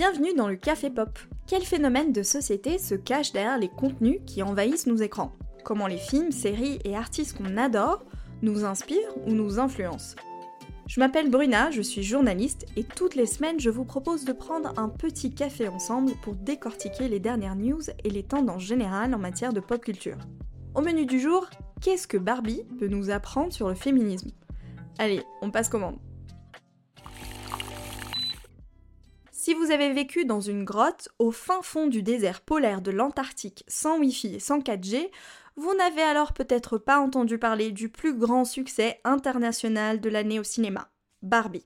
Bienvenue dans le Café Pop. Quel phénomène de société se cache derrière les contenus qui envahissent nos écrans? Comment les films, séries et artistes qu'on adore nous inspirent ou nous influencent? Je m'appelle Bruna, je suis journaliste et toutes les semaines je vous propose de prendre un petit café ensemble pour décortiquer les dernières news et les tendances générales en matière de pop culture. Au menu du jour, qu'est-ce que Barbie peut nous apprendre sur le féminisme? Allez, on passe commande. Si vous avez vécu dans une grotte au fin fond du désert polaire de l'Antarctique sans Wi-Fi et sans 4G, vous n'avez alors peut-être pas entendu parler du plus grand succès international de l'année au cinéma, Barbie.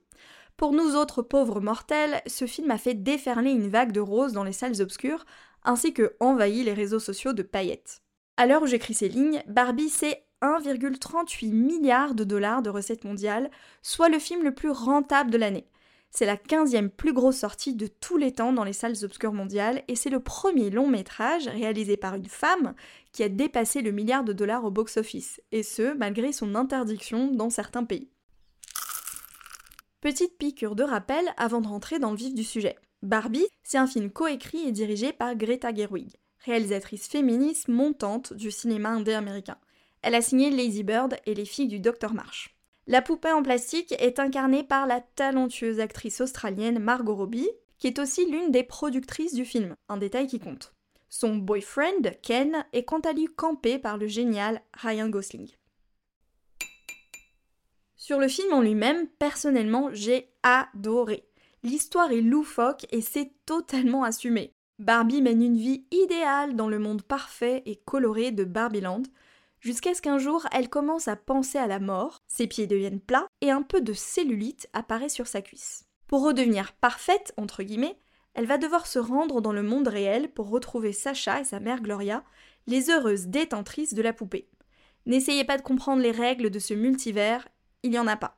Pour nous autres pauvres mortels, ce film a fait déferler une vague de roses dans les salles obscures, ainsi que envahi les réseaux sociaux de paillettes. À l'heure où j'écris ces lignes, Barbie c'est 1,38 milliard de dollars de recettes mondiales, soit le film le plus rentable de l'année. C'est la 15e plus grosse sortie de tous les temps dans les salles obscures mondiales et c'est le premier long métrage réalisé par une femme qui a dépassé le milliard de dollars au box-office, et ce, malgré son interdiction dans certains pays. Petite piqûre de rappel avant de rentrer dans le vif du sujet. Barbie, c'est un film coécrit et dirigé par Greta Gerwig, réalisatrice féministe montante du cinéma indé américain. Elle a signé Lazy Bird et Les filles du Dr Marsh. La poupée en plastique est incarnée par la talentueuse actrice australienne Margot Robbie, qui est aussi l'une des productrices du film, un détail qui compte. Son boyfriend, Ken, est quant à lui campé par le génial Ryan Gosling. Sur le film en lui-même, personnellement, j'ai adoré. L'histoire est loufoque et c'est totalement assumé. Barbie mène une vie idéale dans le monde parfait et coloré de Barbieland, jusqu'à ce qu'un jour elle commence à penser à la mort, ses pieds deviennent plats et un peu de cellulite apparaît sur sa cuisse. Pour redevenir parfaite, entre guillemets, elle va devoir se rendre dans le monde réel pour retrouver Sacha et sa mère Gloria, les heureuses détentrices de la poupée. N'essayez pas de comprendre les règles de ce multivers, il n'y en a pas.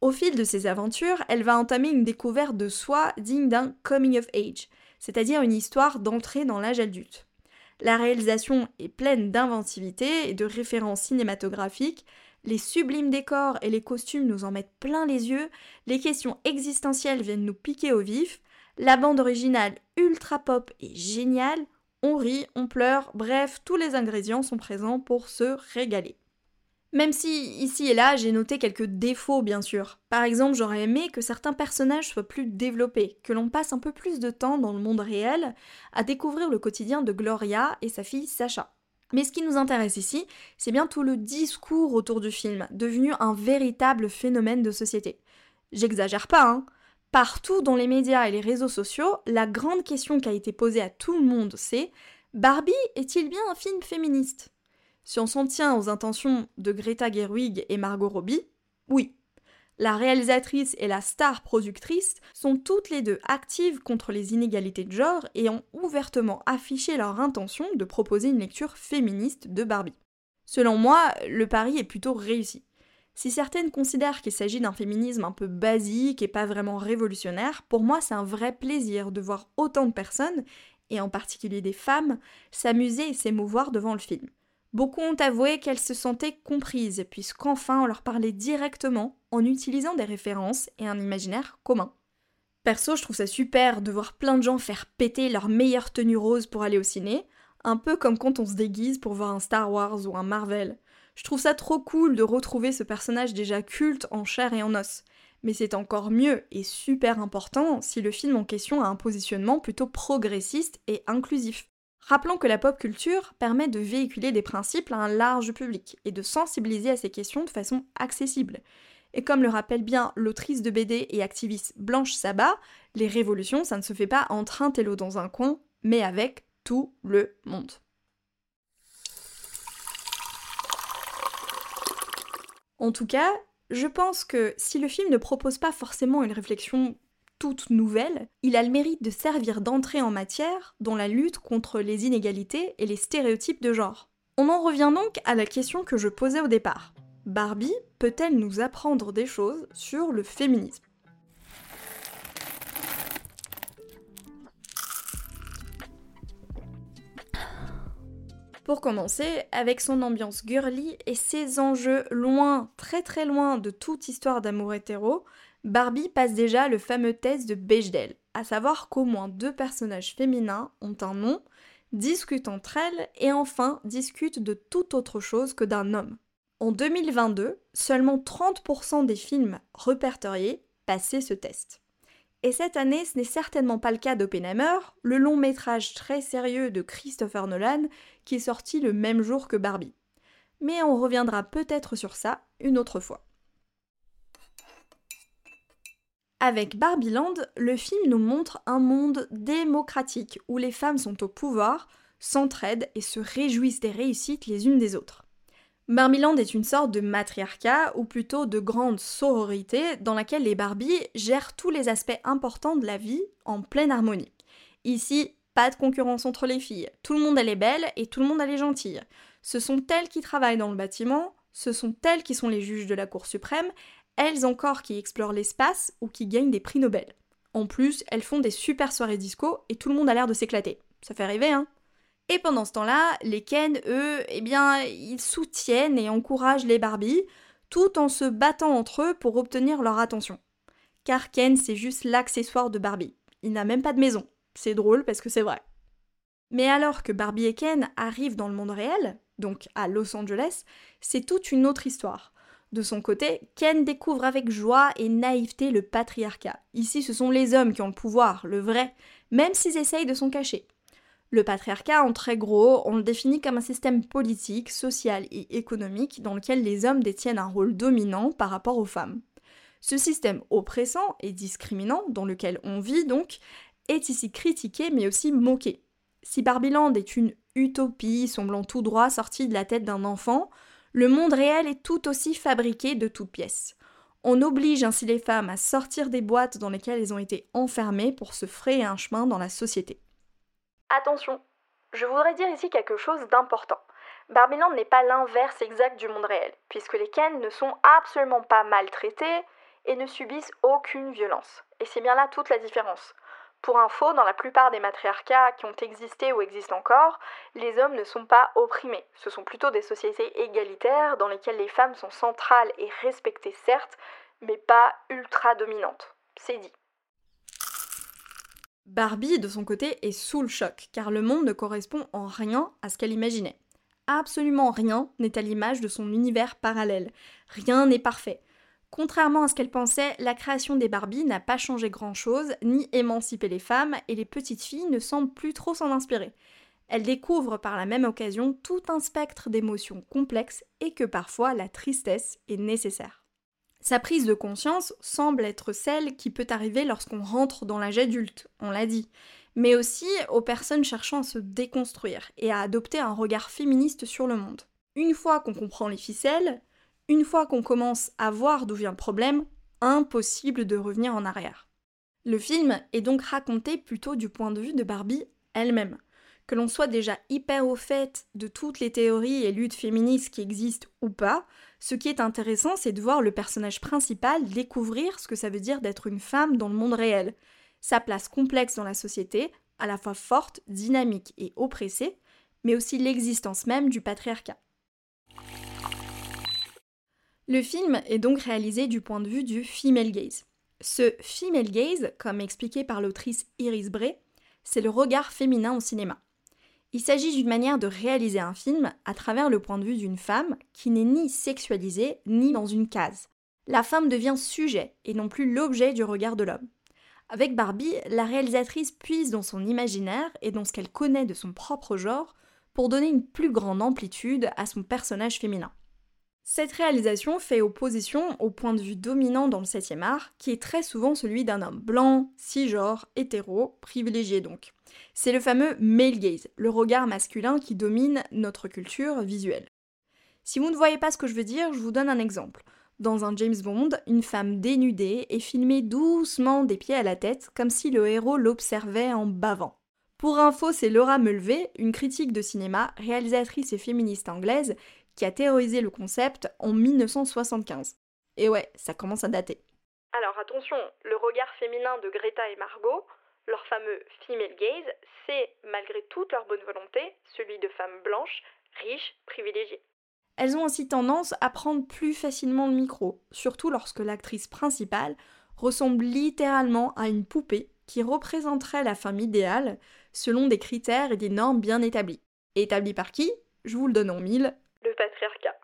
Au fil de ses aventures, elle va entamer une découverte de soi digne d'un coming of age, c'est-à-dire une histoire d'entrée dans l'âge adulte. La réalisation est pleine d'inventivité et de références cinématographiques, les sublimes décors et les costumes nous en mettent plein les yeux, les questions existentielles viennent nous piquer au vif, la bande originale ultra pop est géniale, on rit, on pleure, bref, tous les ingrédients sont présents pour se régaler. Même si, ici et là, j'ai noté quelques défauts, bien sûr. Par exemple, j'aurais aimé que certains personnages soient plus développés, que l'on passe un peu plus de temps dans le monde réel à découvrir le quotidien de Gloria et sa fille Sacha. Mais ce qui nous intéresse ici, c'est bien tout le discours autour du film, devenu un véritable phénomène de société. J'exagère pas, hein Partout dans les médias et les réseaux sociaux, la grande question qui a été posée à tout le monde, c'est Barbie est-il bien un film féministe? Si on s'en tient aux intentions de Greta Gerwig et Margot Robbie, oui. La réalisatrice et la star productrice sont toutes les deux actives contre les inégalités de genre et ont ouvertement affiché leur intention de proposer une lecture féministe de Barbie. Selon moi, le pari est plutôt réussi. Si certaines considèrent qu'il s'agit d'un féminisme un peu basique et pas vraiment révolutionnaire, pour moi c'est un vrai plaisir de voir autant de personnes, et en particulier des femmes, s'amuser et s'émouvoir devant le film. Beaucoup ont avoué qu'elles se sentaient comprises, puisqu'enfin on leur parlait directement en utilisant des références et un imaginaire commun. Perso, je trouve ça super de voir plein de gens faire péter leur meilleure tenue rose pour aller au ciné, un peu comme quand on se déguise pour voir un Star Wars ou un Marvel. Je trouve ça trop cool de retrouver ce personnage déjà culte en chair et en os. Mais c'est encore mieux et super important si le film en question a un positionnement plutôt progressiste et inclusif. Rappelons que la pop culture permet de véhiculer des principes à un large public et de sensibiliser à ces questions de façon accessible. Et comme le rappelle bien l'autrice de BD et activiste Blanche Sabat, les révolutions, ça ne se fait pas entre un télo dans un coin, mais avec tout le monde. En tout cas, je pense que si le film ne propose pas forcément une réflexion toute nouvelle, il a le mérite de servir d'entrée en matière dans la lutte contre les inégalités et les stéréotypes de genre. On en revient donc à la question que je posais au départ. Barbie peut-elle nous apprendre des choses sur le féminisme? Pour commencer, avec son ambiance girly et ses enjeux loin, très très loin de toute histoire d'amour hétéro, Barbie passe déjà le fameux test de Bechdel, à savoir qu'au moins deux personnages féminins ont un nom, discutent entre elles et enfin discutent de toute autre chose que d'un homme. En 2022, seulement 30% des films répertoriés passaient ce test. Et cette année, ce n'est certainement pas le cas d'Oppenheimer, le long métrage très sérieux de Christopher Nolan qui est sorti le même jour que Barbie. Mais on reviendra peut-être sur ça une autre fois. Avec Barbieland, le film nous montre un monde démocratique où les femmes sont au pouvoir, s'entraident et se réjouissent des réussites les unes des autres. Barbieland est une sorte de matriarcat, ou plutôt de grande sororité, dans laquelle les Barbies gèrent tous les aspects importants de la vie en pleine harmonie. Ici, pas de concurrence entre les filles, tout le monde elle est belle et tout le monde elle est gentille. Ce sont elles qui travaillent dans le bâtiment, ce sont elles qui sont les juges de la Cour suprême, elles encore qui explorent l'espace ou qui gagnent des prix Nobel. En plus, elles font des super soirées disco et tout le monde a l'air de s'éclater. Ça fait rêver, hein Et pendant ce temps-là, les Ken, eux, eh bien, ils soutiennent et encouragent les Barbie, tout en se battant entre eux pour obtenir leur attention. Car Ken, c'est juste l'accessoire de Barbie. Il n'a même pas de maison. C'est drôle parce que c'est vrai. Mais alors que Barbie et Ken arrivent dans le monde réel, donc à Los Angeles, c'est toute une autre histoire. De son côté, Ken découvre avec joie et naïveté le patriarcat. Ici, ce sont les hommes qui ont le pouvoir, le vrai, même s'ils essayent de s'en cacher. Le patriarcat, en très gros, on le définit comme un système politique, social et économique dans lequel les hommes détiennent un rôle dominant par rapport aux femmes. Ce système oppressant et discriminant, dans lequel on vit donc, est ici critiqué mais aussi moqué. Si Barbieland est une utopie semblant tout droit sortie de la tête d'un enfant, le monde réel est tout aussi fabriqué de toutes pièces. On oblige ainsi les femmes à sortir des boîtes dans lesquelles elles ont été enfermées pour se frayer un chemin dans la société. Attention, je voudrais dire ici quelque chose d'important. Barbieland n'est pas l'inverse exact du monde réel, puisque les Ken ne sont absolument pas maltraités et ne subissent aucune violence. Et c'est bien là toute la différence. Pour info, dans la plupart des matriarcats qui ont existé ou existent encore, les hommes ne sont pas opprimés. Ce sont plutôt des sociétés égalitaires dans lesquelles les femmes sont centrales et respectées certes, mais pas ultra dominantes. C'est dit. Barbie, de son côté, est sous le choc, car le monde ne correspond en rien à ce qu'elle imaginait. Absolument rien n'est à l'image de son univers parallèle. Rien n'est parfait. Contrairement à ce qu'elle pensait, la création des Barbie n'a pas changé grand-chose, ni émancipé les femmes, et les petites filles ne semblent plus trop s'en inspirer. Elles découvrent par la même occasion tout un spectre d'émotions complexes et que parfois la tristesse est nécessaire. Sa prise de conscience semble être celle qui peut arriver lorsqu'on rentre dans l'âge adulte, on l'a dit, mais aussi aux personnes cherchant à se déconstruire et à adopter un regard féministe sur le monde. Une fois qu'on comprend les ficelles, une fois qu'on commence à voir d'où vient le problème, impossible de revenir en arrière. Le film est donc raconté plutôt du point de vue de Barbie elle-même. Que l'on soit déjà hyper au fait de toutes les théories et luttes féministes qui existent ou pas, ce qui est intéressant, c'est de voir le personnage principal découvrir ce que ça veut dire d'être une femme dans le monde réel, sa place complexe dans la société, à la fois forte, dynamique et oppressée, mais aussi l'existence même du patriarcat. Le film est donc réalisé du point de vue du female gaze. Ce female gaze, comme expliqué par l'autrice Iris Bray, c'est le regard féminin au cinéma. Il s'agit d'une manière de réaliser un film à travers le point de vue d'une femme qui n'est ni sexualisée ni dans une case. La femme devient sujet et non plus l'objet du regard de l'homme. Avec Barbie, la réalisatrice puise dans son imaginaire et dans ce qu'elle connaît de son propre genre pour donner une plus grande amplitude à son personnage féminin. Cette réalisation fait opposition au point de vue dominant dans le 7e art, qui est très souvent celui d'un homme blanc, cisgenre, hétéro, privilégié donc. C'est le fameux male gaze, le regard masculin qui domine notre culture visuelle. Si vous ne voyez pas ce que je veux dire, je vous donne un exemple. Dans un James Bond, une femme dénudée est filmée doucement des pieds à la tête, comme si le héros l'observait en bavant. Pour info, c'est Laura Mulvey, une critique de cinéma, réalisatrice et féministe anglaise, qui a théorisé le concept en 1975. Et ouais, ça commence à dater. Alors attention, le regard féminin de Greta et Margot, leur fameux female gaze, c'est, malgré toute leur bonne volonté, celui de femmes blanches, riches, privilégiées. Elles ont aussi tendance à prendre plus facilement le micro, surtout lorsque l'actrice principale ressemble littéralement à une poupée qui représenterait la femme idéale selon des critères et des normes bien établis. Établis par qui? Je vous le donne en mille. Le patriarcat.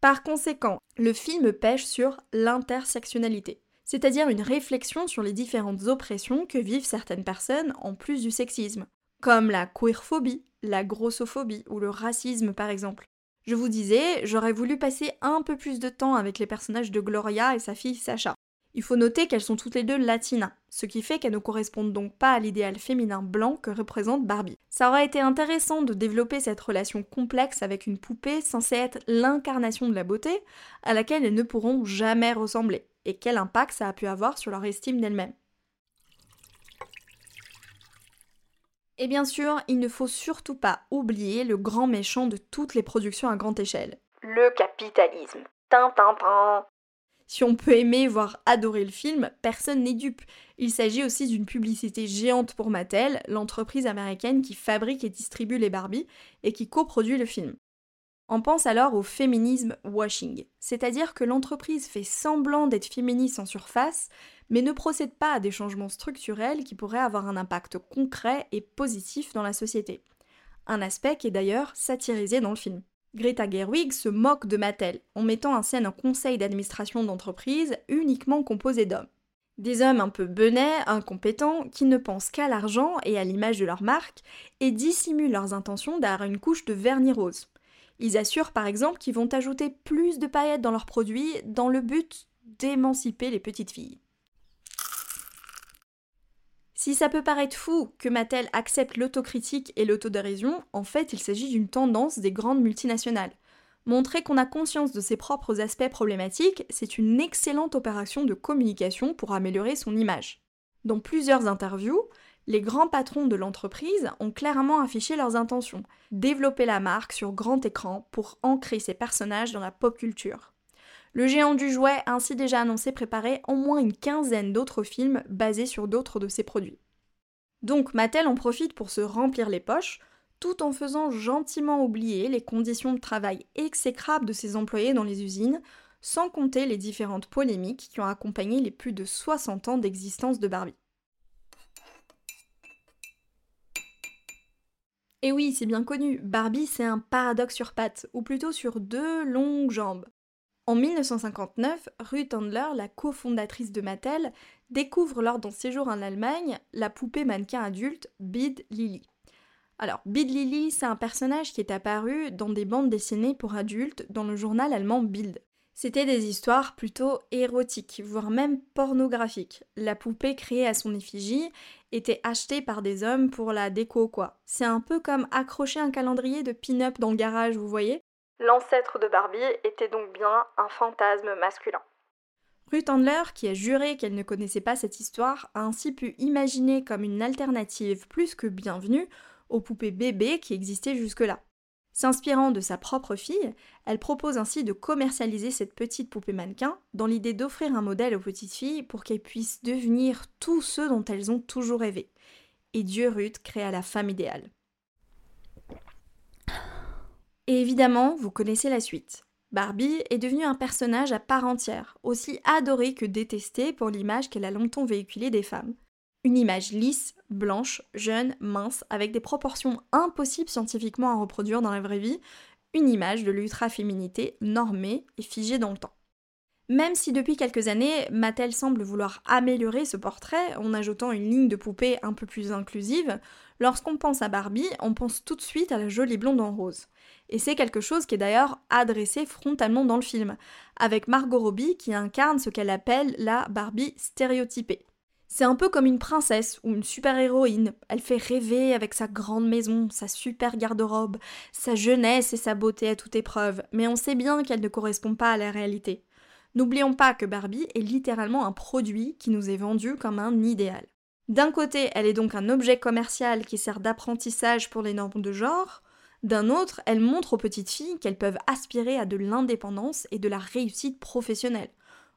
Par conséquent, le film pêche sur l'intersectionnalité, c'est-à-dire une réflexion sur les différentes oppressions que vivent certaines personnes en plus du sexisme, comme la queerphobie, la grossophobie ou le racisme par exemple. Je vous disais, j'aurais voulu passer un peu plus de temps avec les personnages de Gloria et sa fille Sacha. Il faut noter qu'elles sont toutes les deux latinas, ce qui fait qu'elles ne correspondent donc pas à l'idéal féminin blanc que représente Barbie. Ça aurait été intéressant de développer cette relation complexe avec une poupée censée être l'incarnation de la beauté, à laquelle elles ne pourront jamais ressembler, et quel impact ça a pu avoir sur leur estime d'elles-mêmes. Et bien sûr, il ne faut surtout pas oublier le grand méchant de toutes les productions à grande échelle. Le capitalisme. Tintin. Si on peut aimer, voire adorer le film, personne n'est dupe. Il s'agit aussi d'une publicité géante pour Mattel, l'entreprise américaine qui fabrique et distribue les Barbie et qui coproduit le film. On pense alors au féminisme washing, c'est-à-dire que l'entreprise fait semblant d'être féministe en surface, mais ne procède pas à des changements structurels qui pourraient avoir un impact concret et positif dans la société. Un aspect qui est d'ailleurs satirisé dans le film. Greta Gerwig se moque de Mattel en mettant en scène un conseil d'administration d'entreprise uniquement composé d'hommes. Des hommes un peu benets, incompétents, qui ne pensent qu'à l'argent et à l'image de leur marque, et dissimulent leurs intentions derrière une couche de vernis rose. Ils assurent par exemple qu'ils vont ajouter plus de paillettes dans leurs produits dans le but d'émanciper les petites filles. Si ça peut paraître fou que Mattel accepte l'autocritique et l'autodérision, en fait il s'agit d'une tendance des grandes multinationales. Montrer qu'on a conscience de ses propres aspects problématiques, c'est une excellente opération de communication pour améliorer son image. Dans plusieurs interviews, les grands patrons de l'entreprise ont clairement affiché leurs intentions, développer la marque sur grand écran pour ancrer ses personnages dans la pop culture. Le géant du jouet a ainsi déjà annoncé préparer au moins une quinzaine d'autres films basés sur d'autres de ses produits. Donc Mattel en profite pour se remplir les poches, tout en faisant gentiment oublier les conditions de travail exécrables de ses employés dans les usines, sans compter les différentes polémiques qui ont accompagné les plus de 60 ans d'existence de Barbie. Et oui, c'est bien connu, Barbie c'est un paradoxe sur pattes, ou plutôt sur deux longues jambes. En 1959, Ruth Handler, la cofondatrice de Mattel, découvre lors d'un séjour en Allemagne la poupée mannequin adulte Bid Lily. Alors, Bid Lily, c'est un personnage qui est apparu dans des bandes dessinées pour adultes dans le journal allemand Bild. C'était des histoires plutôt érotiques, voire même pornographiques. La poupée créée à son effigie était achetée par des hommes pour la déco, quoi. C'est un peu comme accrocher un calendrier de pin-up dans le garage, vous voyez? L'ancêtre de Barbie était donc bien un fantasme masculin. Ruth Handler, qui a juré qu'elle ne connaissait pas cette histoire, a ainsi pu imaginer comme une alternative plus que bienvenue aux poupées bébés qui existaient jusque-là. S'inspirant de sa propre fille, elle propose ainsi de commercialiser cette petite poupée mannequin dans l'idée d'offrir un modèle aux petites filles pour qu'elles puissent devenir tous ceux dont elles ont toujours rêvé. Et Dieu Ruth créa la femme idéale. Et évidemment, vous connaissez la suite. Barbie est devenue un personnage à part entière, aussi adoré que détesté pour l'image qu'elle a longtemps véhiculée des femmes. Une image lisse, blanche, jeune, mince, avec des proportions impossibles scientifiquement à reproduire dans la vraie vie, une image de l'ultra-féminité normée et figée dans le temps. Même si depuis quelques années, Mattel semble vouloir améliorer ce portrait en ajoutant une ligne de poupée un peu plus inclusive, lorsqu'on pense à Barbie, on pense tout de suite à la jolie blonde en rose. Et c'est quelque chose qui est d'ailleurs adressé frontalement dans le film, avec Margot Robbie qui incarne ce qu'elle appelle la Barbie stéréotypée. C'est un peu comme une princesse ou une super-héroïne. Elle fait rêver avec sa grande maison, sa super garde-robe, sa jeunesse et sa beauté à toute épreuve, mais on sait bien qu'elle ne correspond pas à la réalité. N'oublions pas que Barbie est littéralement un produit qui nous est vendu comme un idéal. D'un côté, elle est donc un objet commercial qui sert d'apprentissage pour les normes de genre, d'un autre, elle montre aux petites filles qu'elles peuvent aspirer à de l'indépendance et de la réussite professionnelle.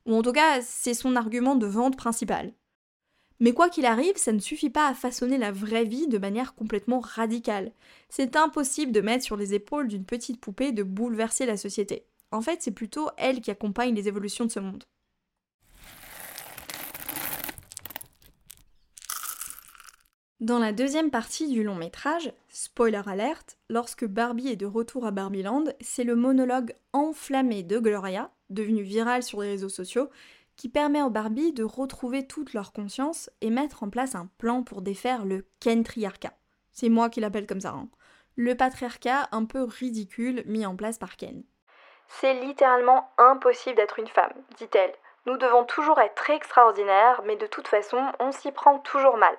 Ou en tout cas, c'est son argument de vente principal. Mais quoi qu'il arrive, ça ne suffit pas à façonner la vraie vie de manière complètement radicale. C'est impossible de mettre sur les épaules d'une petite poupée de bouleverser la société. En fait, c'est plutôt elle qui accompagne les évolutions de ce monde. Dans la deuxième partie du long métrage, spoiler alert, lorsque Barbie est de retour à Barbieland, c'est le monologue enflammé de Gloria, devenu viral sur les réseaux sociaux, qui permet aux Barbie de retrouver toute leur conscience et mettre en place un plan pour défaire le Kentriarcat. C'est moi qui l'appelle comme ça. Hein. Le patriarcat un peu ridicule mis en place par Ken. C'est littéralement impossible d'être une femme, dit-elle. Nous devons toujours être extraordinaires, mais de toute façon, on s'y prend toujours mal.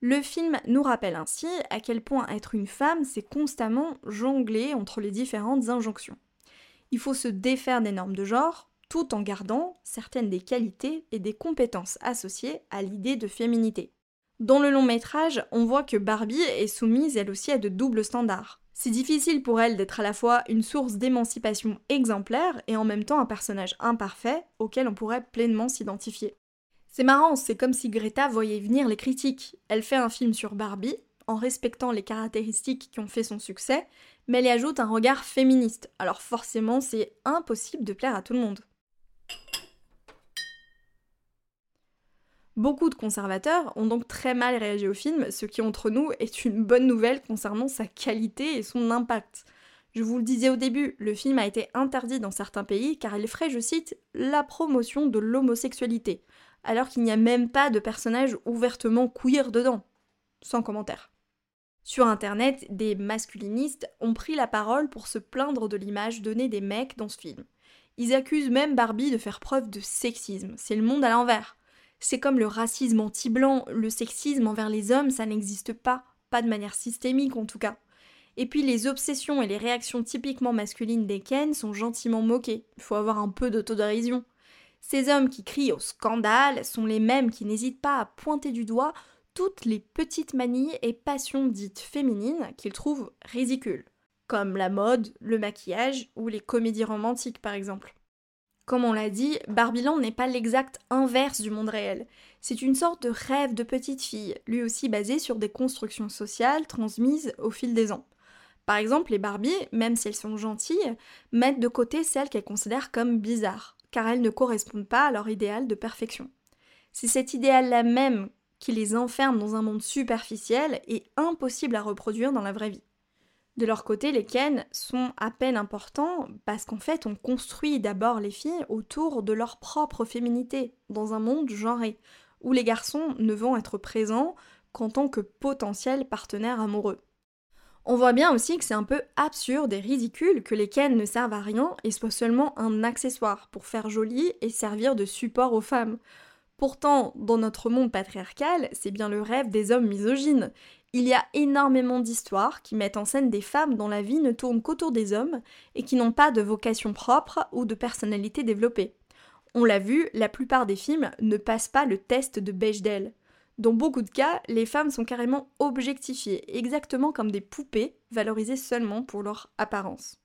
Le film nous rappelle ainsi à quel point être une femme, c'est constamment jongler entre les différentes injonctions. Il faut se défaire des normes de genre, tout en gardant certaines des qualités et des compétences associées à l'idée de féminité. Dans le long métrage, on voit que Barbie est soumise elle aussi à de doubles standards. C'est difficile pour elle d'être à la fois une source d'émancipation exemplaire et en même temps un personnage imparfait auquel on pourrait pleinement s'identifier. C'est marrant, c'est comme si Greta voyait venir les critiques. Elle fait un film sur Barbie, en respectant les caractéristiques qui ont fait son succès, mais elle y ajoute un regard féministe. Alors forcément, c'est impossible de plaire à tout le monde. Beaucoup de conservateurs ont donc très mal réagi au film, ce qui entre nous est une bonne nouvelle concernant sa qualité et son impact. Je vous le disais au début, le film a été interdit dans certains pays car il ferait, je cite, la promotion de l'homosexualité alors qu'il n'y a même pas de personnage ouvertement queer dedans. Sans commentaire. Sur internet, des masculinistes ont pris la parole pour se plaindre de l'image donnée des mecs dans ce film. Ils accusent même Barbie de faire preuve de sexisme. C'est le monde à l'envers. C'est comme le racisme anti-blanc, le sexisme envers les hommes, ça n'existe pas, pas de manière systémique en tout cas. Et puis les obsessions et les réactions typiquement masculines des Ken sont gentiment moquées. Il faut avoir un peu d'autodérision. Ces hommes qui crient au scandale sont les mêmes qui n'hésitent pas à pointer du doigt toutes les petites manies et passions dites féminines qu'ils trouvent ridicules, comme la mode, le maquillage ou les comédies romantiques par exemple. Comme on l'a dit, Barbiland n'est pas l'exact inverse du monde réel. C'est une sorte de rêve de petite fille, lui aussi basé sur des constructions sociales transmises au fil des ans. Par exemple, les Barbies, même si elles sont gentilles, mettent de côté celles qu'elles considèrent comme bizarres car elles ne correspondent pas à leur idéal de perfection. C'est cet idéal-là même qui les enferme dans un monde superficiel et impossible à reproduire dans la vraie vie. De leur côté, les Ken sont à peine importants parce qu'en fait, on construit d'abord les filles autour de leur propre féminité, dans un monde genré, où les garçons ne vont être présents qu'en tant que potentiels partenaires amoureux. On voit bien aussi que c'est un peu absurde et ridicule que les Ken ne servent à rien et soient seulement un accessoire pour faire joli et servir de support aux femmes. Pourtant, dans notre monde patriarcal, c'est bien le rêve des hommes misogynes. Il y a énormément d'histoires qui mettent en scène des femmes dont la vie ne tourne qu'autour des hommes et qui n'ont pas de vocation propre ou de personnalité développée. On l'a vu, la plupart des films ne passent pas le test de Bechdel. Dans beaucoup de cas, les femmes sont carrément objectifiées, exactement comme des poupées, valorisées seulement pour leur apparence.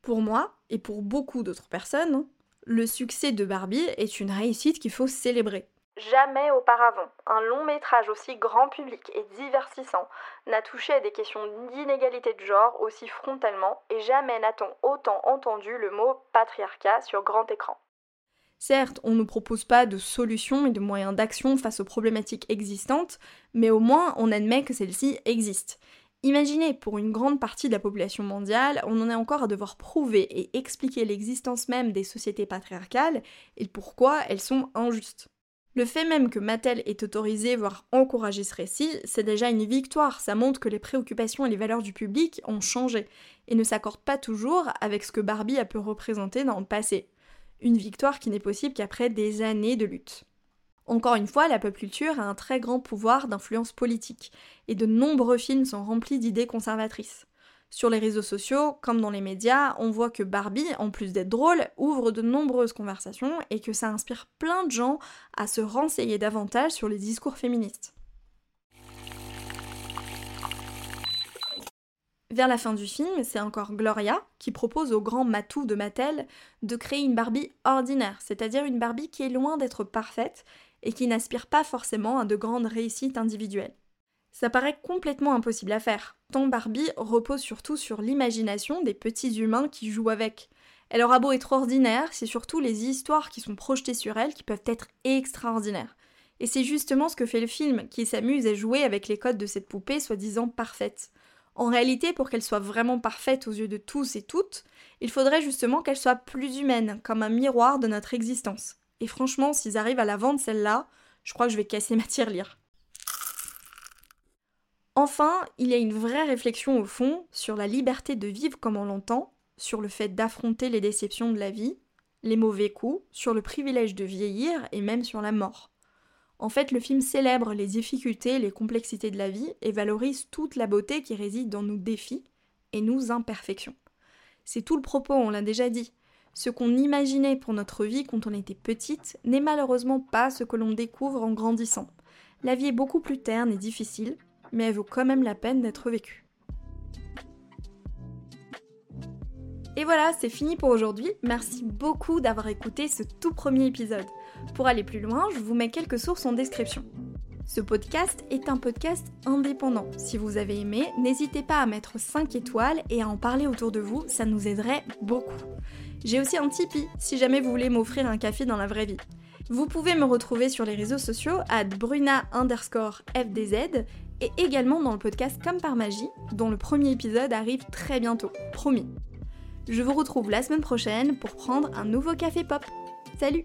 Pour moi, et pour beaucoup d'autres personnes, le succès de Barbie est une réussite qu'il faut célébrer. Jamais auparavant, un long métrage aussi grand public et divertissant n'a touché à des questions d'inégalité de genre aussi frontalement et jamais n'a-t-on autant entendu le mot patriarcat sur grand écran. Certes, on ne propose pas de solutions et de moyens d'action face aux problématiques existantes, mais au moins on admet que celles-ci existent. Imaginez, pour une grande partie de la population mondiale, on en est encore à devoir prouver et expliquer l'existence même des sociétés patriarcales et pourquoi elles sont injustes. Le fait même que Mattel ait autorisé, voire encouragé ce récit, c'est déjà une victoire, ça montre que les préoccupations et les valeurs du public ont changé, et ne s'accordent pas toujours avec ce que Barbie a pu représenter dans le passé une victoire qui n'est possible qu'après des années de lutte. Encore une fois, la pop culture a un très grand pouvoir d'influence politique, et de nombreux films sont remplis d'idées conservatrices. Sur les réseaux sociaux, comme dans les médias, on voit que Barbie, en plus d'être drôle, ouvre de nombreuses conversations et que ça inspire plein de gens à se renseigner davantage sur les discours féministes. Vers la fin du film, c'est encore Gloria qui propose au grand matou de Mattel de créer une Barbie ordinaire, c'est-à-dire une Barbie qui est loin d'être parfaite et qui n'aspire pas forcément à de grandes réussites individuelles. Ça paraît complètement impossible à faire, tant Barbie repose surtout sur l'imagination des petits humains qui jouent avec. Elle aura beau être ordinaire, c'est surtout les histoires qui sont projetées sur elle qui peuvent être extraordinaires. Et c'est justement ce que fait le film, qui s'amuse à jouer avec les codes de cette poupée soi-disant parfaite. En réalité, pour qu'elle soit vraiment parfaite aux yeux de tous et toutes, il faudrait justement qu'elle soit plus humaine, comme un miroir de notre existence. Et franchement, s'ils arrivent à la vendre celle-là, je crois que je vais casser ma tirelire. Enfin, il y a une vraie réflexion au fond sur la liberté de vivre comme on l'entend, sur le fait d'affronter les déceptions de la vie, les mauvais coups, sur le privilège de vieillir et même sur la mort. En fait, le film célèbre les difficultés, les complexités de la vie et valorise toute la beauté qui réside dans nos défis et nos imperfections. C'est tout le propos, on l'a déjà dit. Ce qu'on imaginait pour notre vie quand on était petite n'est malheureusement pas ce que l'on découvre en grandissant. La vie est beaucoup plus terne et difficile, mais elle vaut quand même la peine d'être vécue. Et voilà, c'est fini pour aujourd'hui. Merci beaucoup d'avoir écouté ce tout premier épisode. Pour aller plus loin, je vous mets quelques sources en description. Ce podcast est un podcast indépendant. Si vous avez aimé, n'hésitez pas à mettre 5 étoiles et à en parler autour de vous, ça nous aiderait beaucoup. J'ai aussi un Tipeee si jamais vous voulez m'offrir un café dans la vraie vie. Vous pouvez me retrouver sur les réseaux sociaux à bruna underscore fdz et également dans le podcast Comme par magie, dont le premier épisode arrive très bientôt, promis. Je vous retrouve la semaine prochaine pour prendre un nouveau café pop. Salut